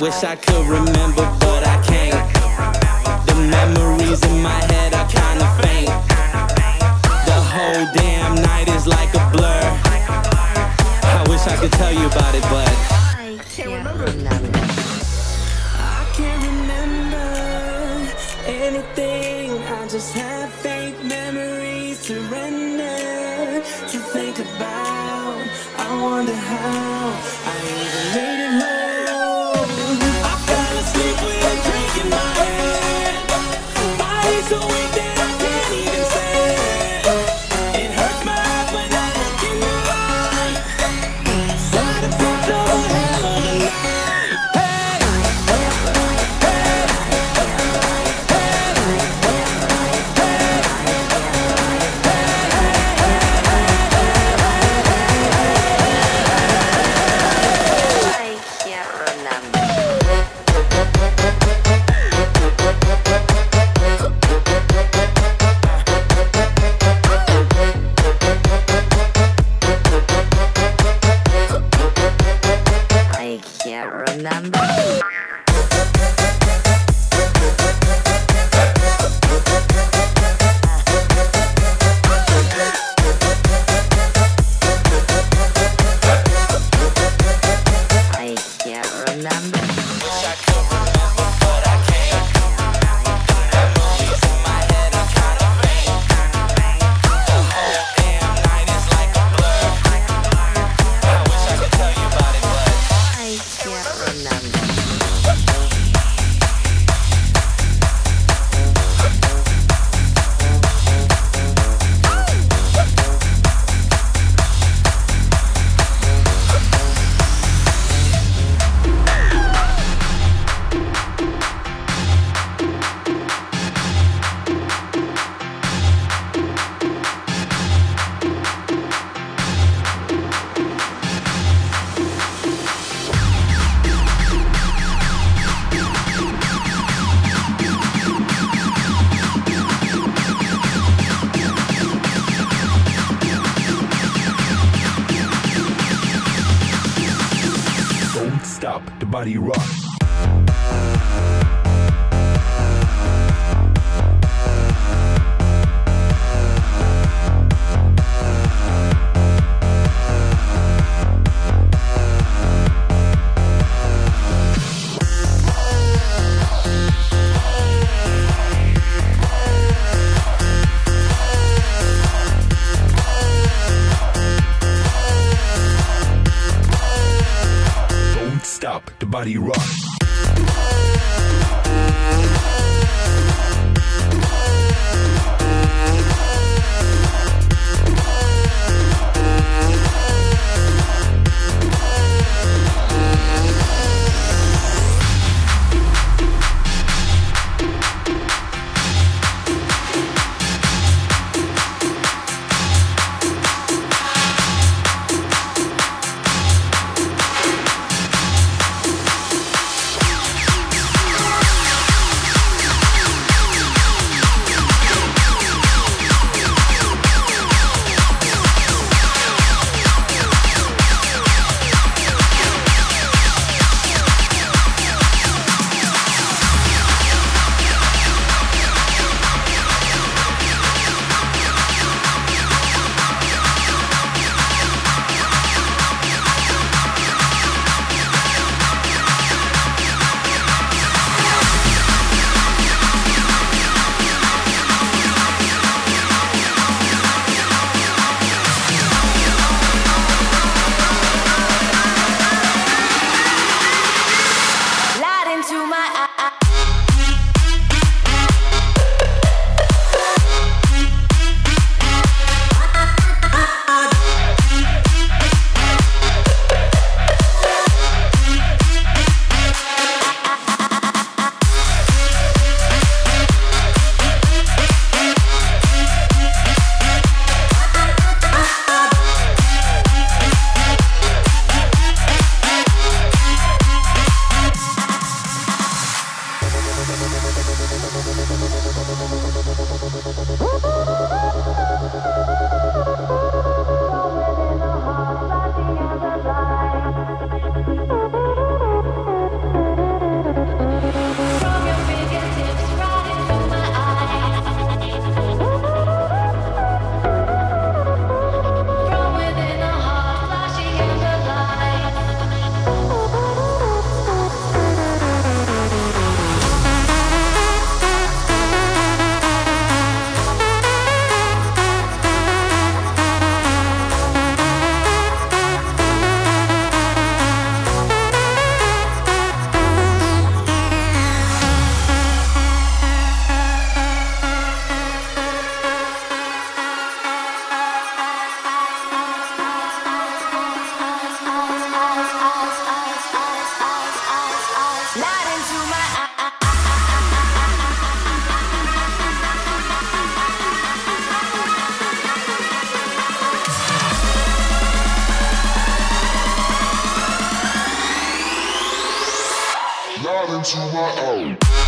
wish I could remember, but I can't. The memories in my head are kinda faint. The whole damn night is like a blur. I wish I could tell you about it, but. Into my own.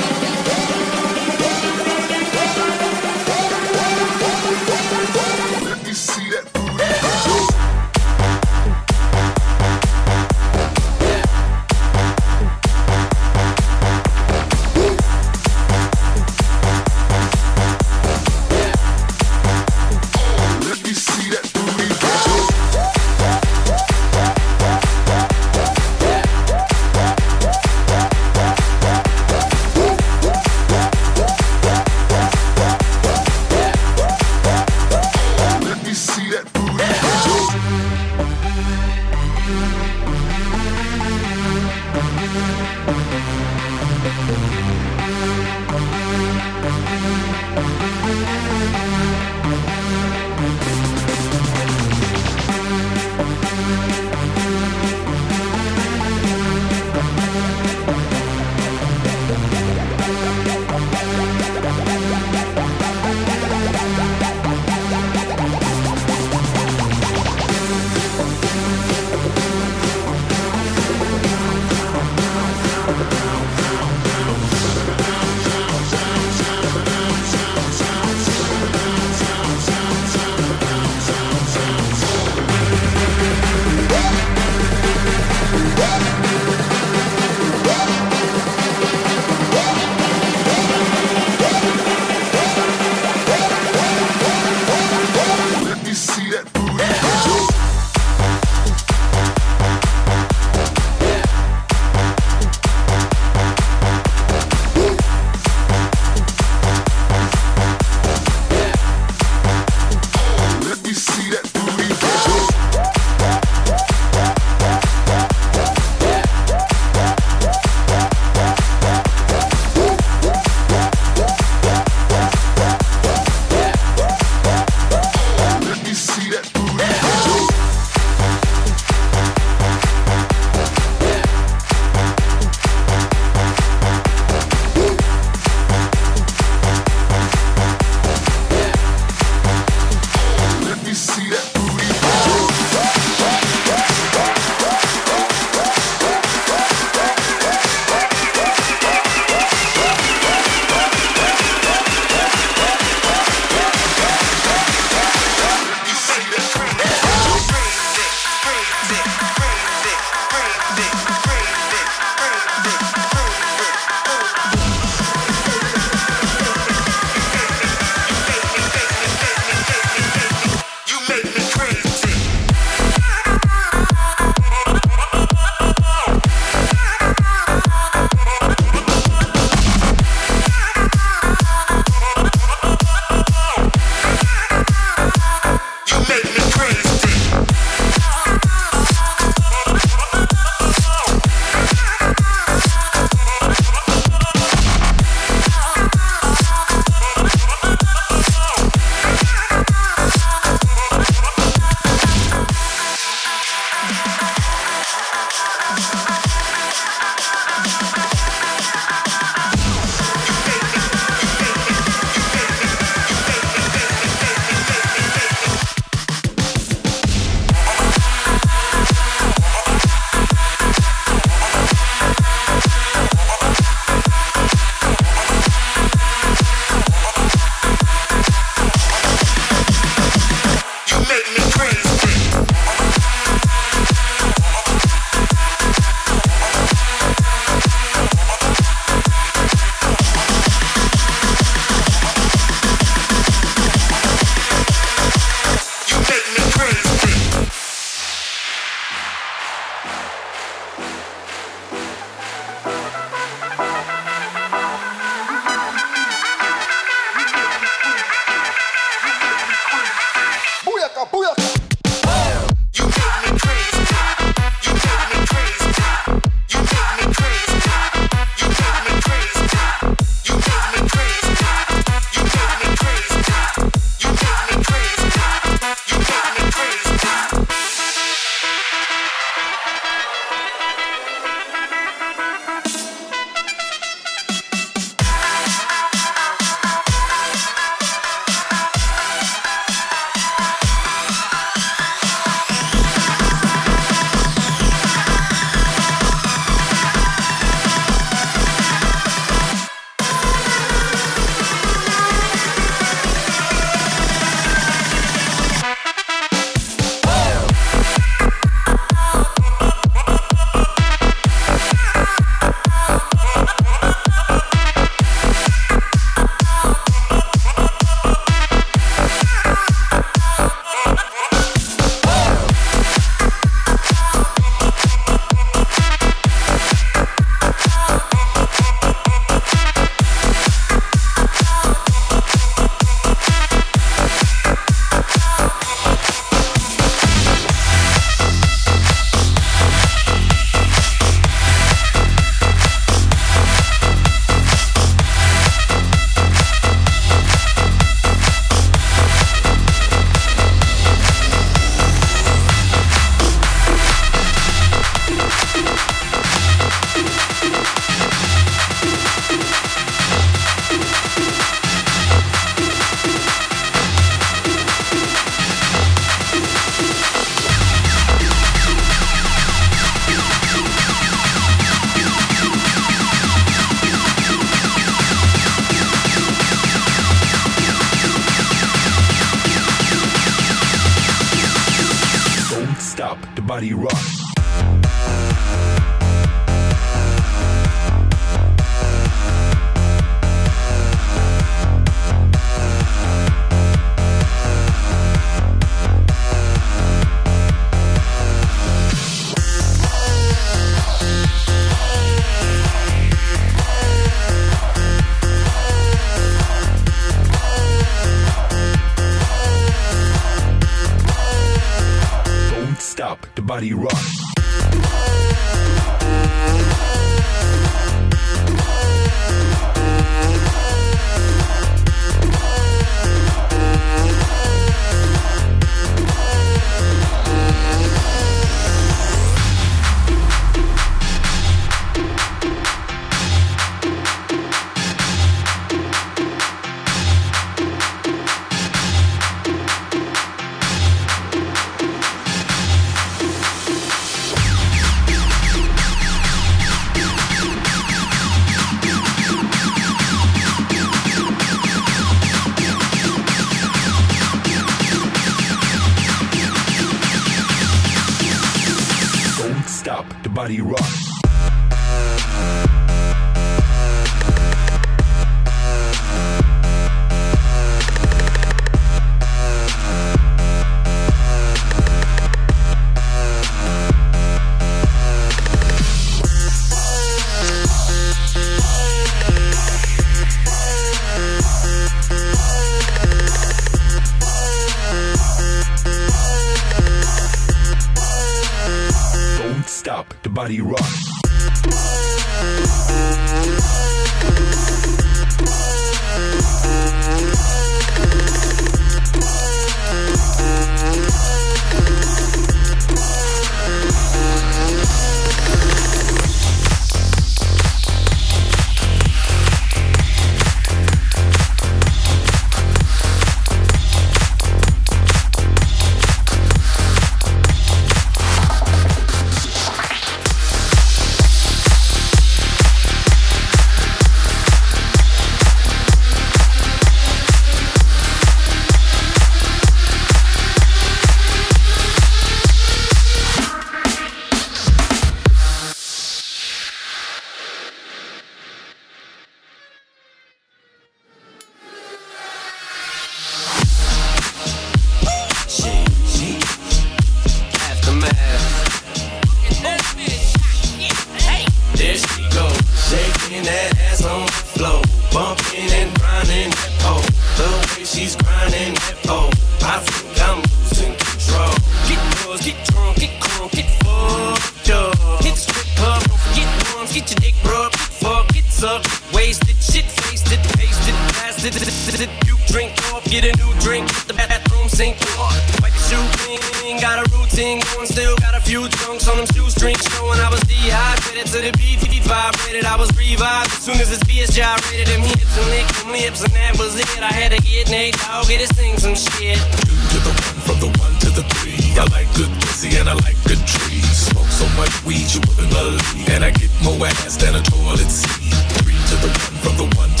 Soon as this bitch gyrated. Them hips and licked them lips, and that was it. I had to get Nate Dogg, his thing some shit. to the one, from the one to the three. I like good pussy and I like good trees. Smoke so much weed you wouldn't believe, and I get more ass than a toilet seat. Three to the one, from the one to.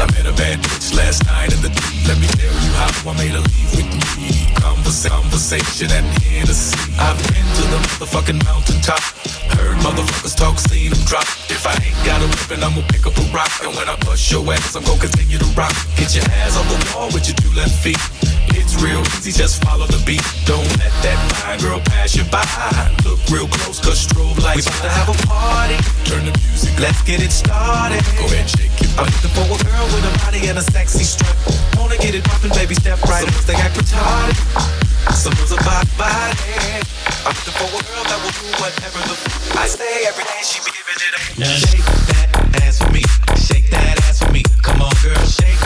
I met a bad bitch last night in the D. Let me tell you how I made her leave with me. Conversa- conversation and Hennessy. I've been to the motherfucking mountaintop. Heard motherfuckers talk, seen them drop. If I ain't got a weapon, I'm gonna pick up a rock. And when I bust your ass, I'm gonna continue to rock. Get your ass on the wall with your two left feet. It's real easy, just follow the beat. Don't let that fine girl pass you by. Look real close, cause strobe lights. We about to have a party. Turn the music, let's get it started. Go ahead, shake butt. I'm looking for a girl with a body and a sexy strut. Wanna get it poppin', baby, step right up. They act retarded. Some girls are body. I'm looking for a girl that will do whatever the f- I say every day she be giving it up. Shake that ass for me. Shake that ass for me. Come on, girl, shake